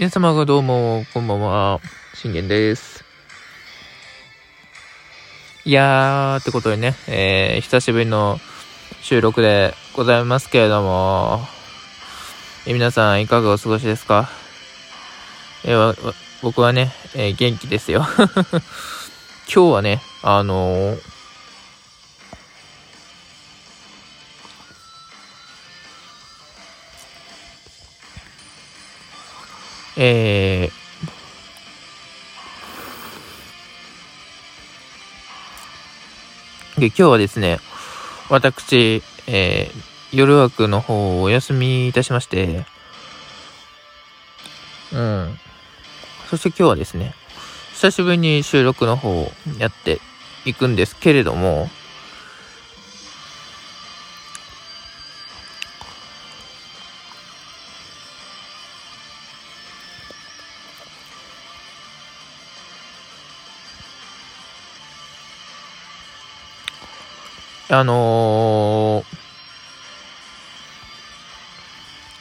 皆様がどうも、こんばんは。信玄です。いやー、ってことでね、えー、久しぶりの収録でございますけれども、え皆さんいかがお過ごしですか？えー、僕はね、えー、元気ですよ。今日はね、あのーえー、で今日はですね、私、えー、夜枠の方をお休みいたしまして、うん。そして今日はですね、久しぶりに収録の方をやっていくんですけれども、あの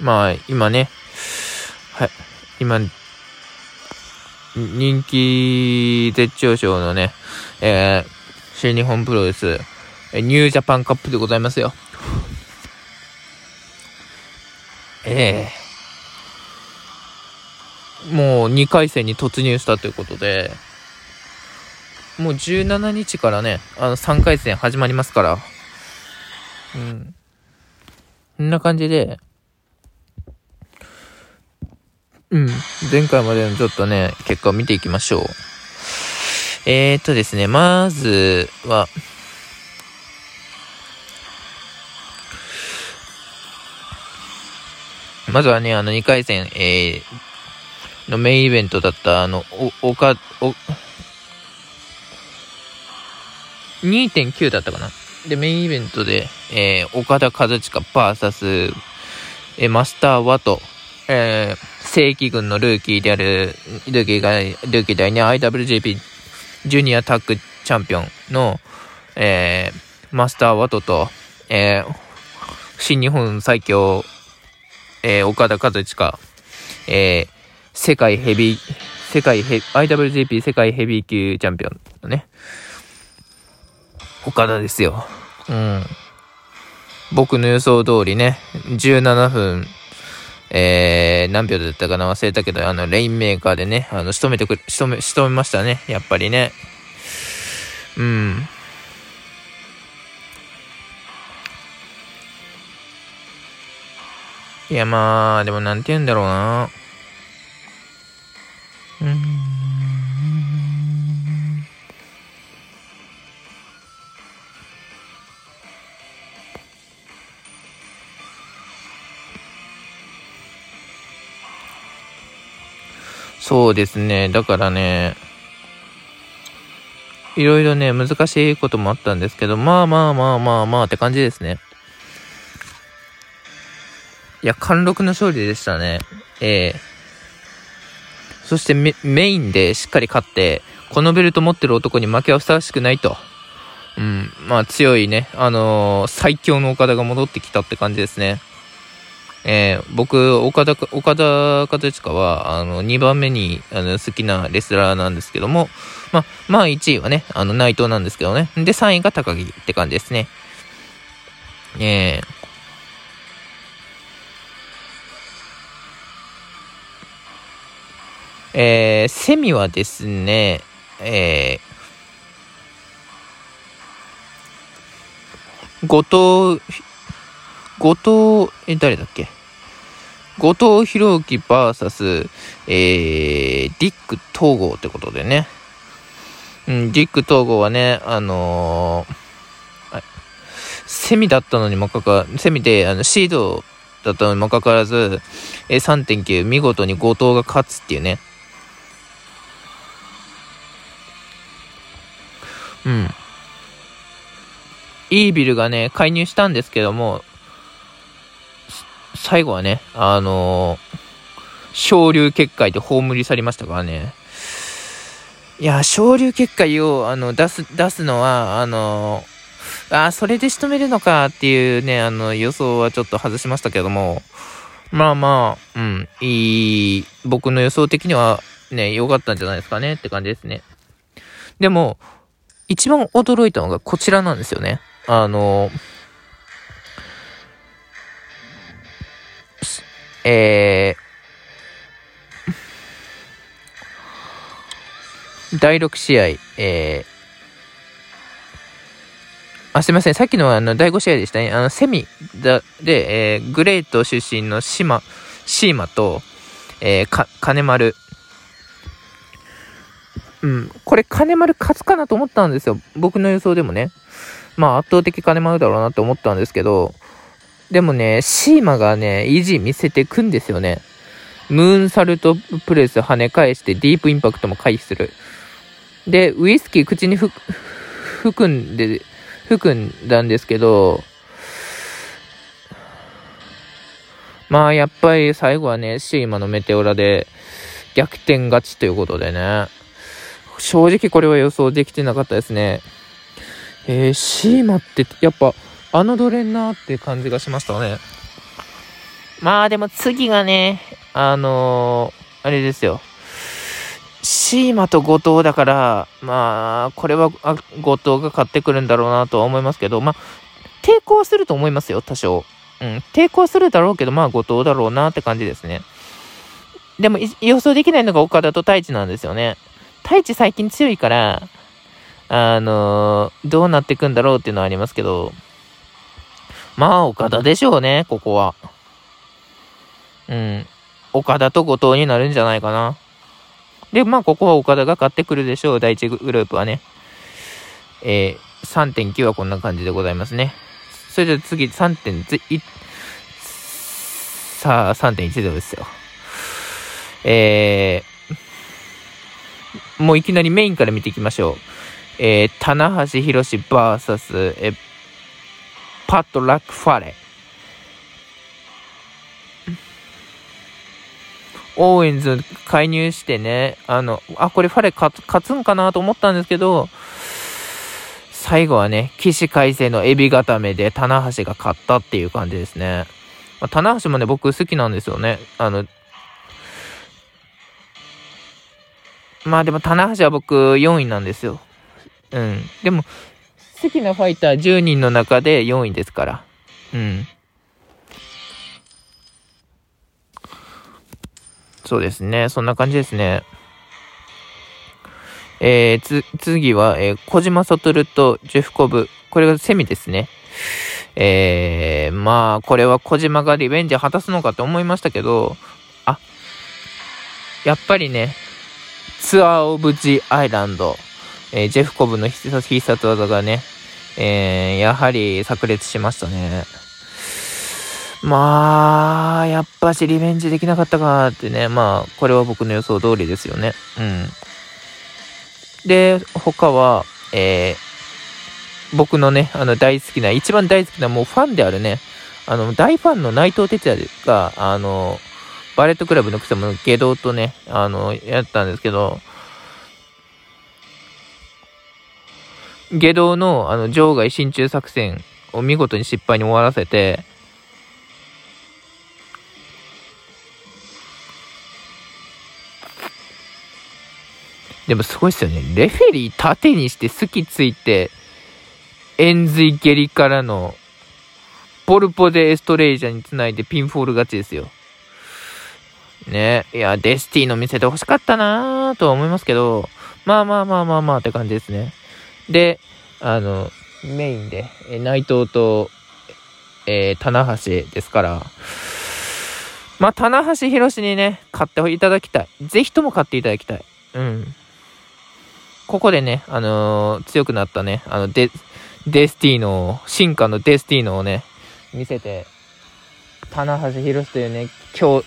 ー、まあ、今ね、はい、今、人気絶頂賞のね、えー、新日本プロレス、ニュージャパンカップでございますよ。ええー、もう2回戦に突入したということで、もう17日からね、あの3回戦始まりますから。うん。こんな感じで、うん。前回までのちょっとね、結果を見ていきましょう。えー、っとですね、まずは、まずはね、あの2回戦、えー、のメインイベントだった、あの、お、おか、お、2.9だったかな。で、メインイベントで、えー、岡田和親 VS、えー、マスター・ワト、えー、正規軍のルーキーである、ルーキーが、ルーキーでね、IWGP ジュニアタッグチャンピオンの、えー、マスター・ワトと、えー、新日本最強、えー、岡田和親、えー、世界ヘビー、世界ヘ、IWGP 世界ヘビー級チャンピオンのね、岡田ですよ。うん。僕の予想通りね、17分、えー、何秒だったかな忘れたけど、あの、レインメーカーでね、あの、仕留めてく、仕留め、仕留めましたね。やっぱりね。うん。いや、まあ、でもなんて言うんだろうな。うん。そうですね。だからね、いろいろね、難しいこともあったんですけど、まあまあまあまあまあって感じですね。いや、貫禄の勝利でしたね。ええー、そしてメメインでしっかり勝って、このベルト持ってる男に負けはふさわしくないと。うん、まあ強いね、あのー、最強の岡田が戻ってきたって感じですね。えー、僕、岡田、岡田和親は、あの、2番目に、あの、好きなレスラーなんですけども、ま、まあ、1位はね、あの、内藤なんですけどね。で、3位が高木って感じですね。えー、えー、セミはですね、えー、後藤、後藤、え、誰だっけ？後藤弘樹 VS、えー、ディック統合ってことでね。うん、ディック統合はね、あのー、セミだったのにもかか、セミで、あの、シードだったのにもかかわらず、えー、3.9、見事に後藤が勝つっていうね。うん。イービルがね、介入したんですけども、最後はね、あの、昇竜結界で葬り去りましたからね。いや、昇竜結界を、あの、出す、出すのは、あのー、あ、それで仕留めるのかっていうね、あの、予想はちょっと外しましたけども、まあまあ、うん、いい、僕の予想的にはね、良かったんじゃないですかねって感じですね。でも、一番驚いたのがこちらなんですよね。あの、えー、第6試合、えー、あ、すいません。さっきのあの、第5試合でしたね。あの、セミで、えー、グレート出身のシマ、シーマと、えー、か、金丸。うん。これ、金丸勝つかなと思ったんですよ。僕の予想でもね。まあ、圧倒的金丸だろうなって思ったんですけど、でもね、シーマがね、意地見せてくんですよね。ムーンサルトプレス跳ね返してディープインパクトも回避する。で、ウイスキー口に含んで、含んだんですけど、まあやっぱり最後はね、シーマのメテオラで逆転勝ちということでね、正直これは予想できてなかったですね。えー、シーマってやっぱ侮れんなって感じがしましたね。まあでも次がね、あのー、あれですよ。シーマと後藤だから、まあ、これは後藤が買ってくるんだろうなとは思いますけど、まあ、抵抗すると思いますよ、多少。うん、抵抗するだろうけど、まあ、後藤だろうなって感じですね。でも、予想できないのが岡田と太一なんですよね。太一最近強いから、あのー、どうなっていくんだろうっていうのはありますけど、まあ、岡田でしょうね、ここは。うん。岡田と後藤になるんじゃないかな。で、まあ、ここは岡田が買ってくるでしょう。第1グループはね。えー、3.9はこんな感じでございますね。それでは次、3.1、さあ、3.1度ですよ。えー、もういきなりメインから見ていきましょう。えー、棚橋宏 VS、えパット・ラック・ファレ。オーエンズ介入してね、あの、あ、これファレ勝つんかなと思ったんですけど、最後はね、起死回生のエビ固めで棚橋が勝ったっていう感じですね。まあ、棚橋もね、僕好きなんですよね。あの、まあでも棚橋は僕4位なんですよ。うん。でも、好きなファイター10人の中で4位ですから。うん。そうですね。そんな感じですね。えー、つ、次は、えー、小島悟とジェフコブ。これがセミですね。えー、まあ、これは小島がリベンジ果たすのかと思いましたけど、あ、やっぱりね、ツアーオブジアイランド、えー、ジェフコブの必殺技がね、えー、やはり炸裂しましたね。まあ、やっぱしリベンジできなかったかってね、まあ、これは僕の予想通りですよね。うん。で、他は、えー、僕のね、あの大好きな、一番大好きなもうファンであるね、あの、大ファンの内藤哲也が、あの、バレットクラブのくせも下道とね、あの、やったんですけど、下道のあの場外進駐作戦を見事に失敗に終わらせて、でもすごいっすよね。レフェリー縦にして好きついて、円髄蹴りからの、ポルポでエストレイジャーにつないでピンフォール勝ちですよ。ね。いや、デスティーの見せて欲しかったなぁとは思いますけど、まあまあまあまあまあって感じですね。で、あの、メインで、え内藤と、えー、棚橋ですから、まあ、棚橋宏にね、買っていただきたい。ぜひとも買っていただきたい。うん。ここでね、あのー、強くなったね、あの、デ、デスティーノを、進化のデスティーノをね、見せて、棚橋宏というね、今日、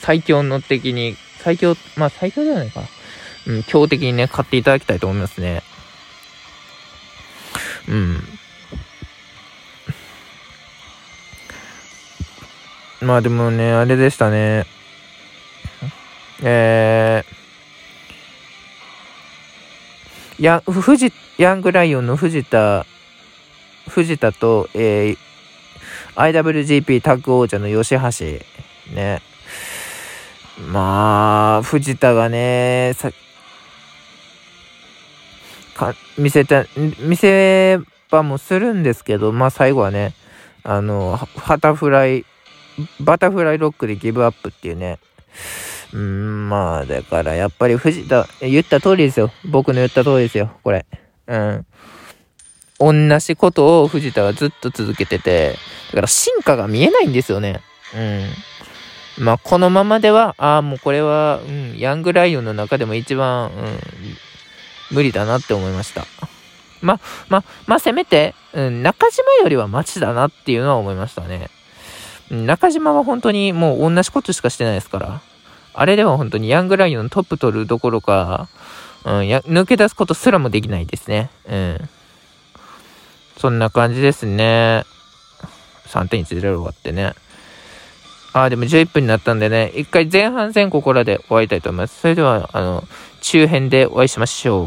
最強の敵に、最強、まあ最強じゃないか。うん、強敵にね、買っていただきたいと思いますね。うん。まあでもね、あれでしたね。えー、や、藤、ヤングライオンの藤田、藤田と、えー、IWGP タッグ王者の吉橋ね。まあ、藤田がね、さ、か、見せた、見せ場もするんですけど、まあ最後はね、あの、バタフライ、バタフライロックでギブアップっていうね。うん、まあ、だからやっぱり藤田、言った通りですよ。僕の言った通りですよ、これ。うん。同じことを藤田はずっと続けてて、だから進化が見えないんですよね。うん。まあ、このままでは、ああ、もうこれは、うん、ヤングライオンの中でも一番、うん、無理だなって思いました。ま、ま、まあ、せめて、うん、中島よりはマチだなっていうのは思いましたね。中島は本当にもう同じことしかしてないですから。あれでは本当にヤングライオントップ取るどころか、うん、や抜け出すことすらもできないですね。うん。そんな感じですね。3.10終わってね。ああ、でも11分になったんでね、一回前半戦ここらで終わりたいと思います。それでは、あの、中編でお会いしましょう。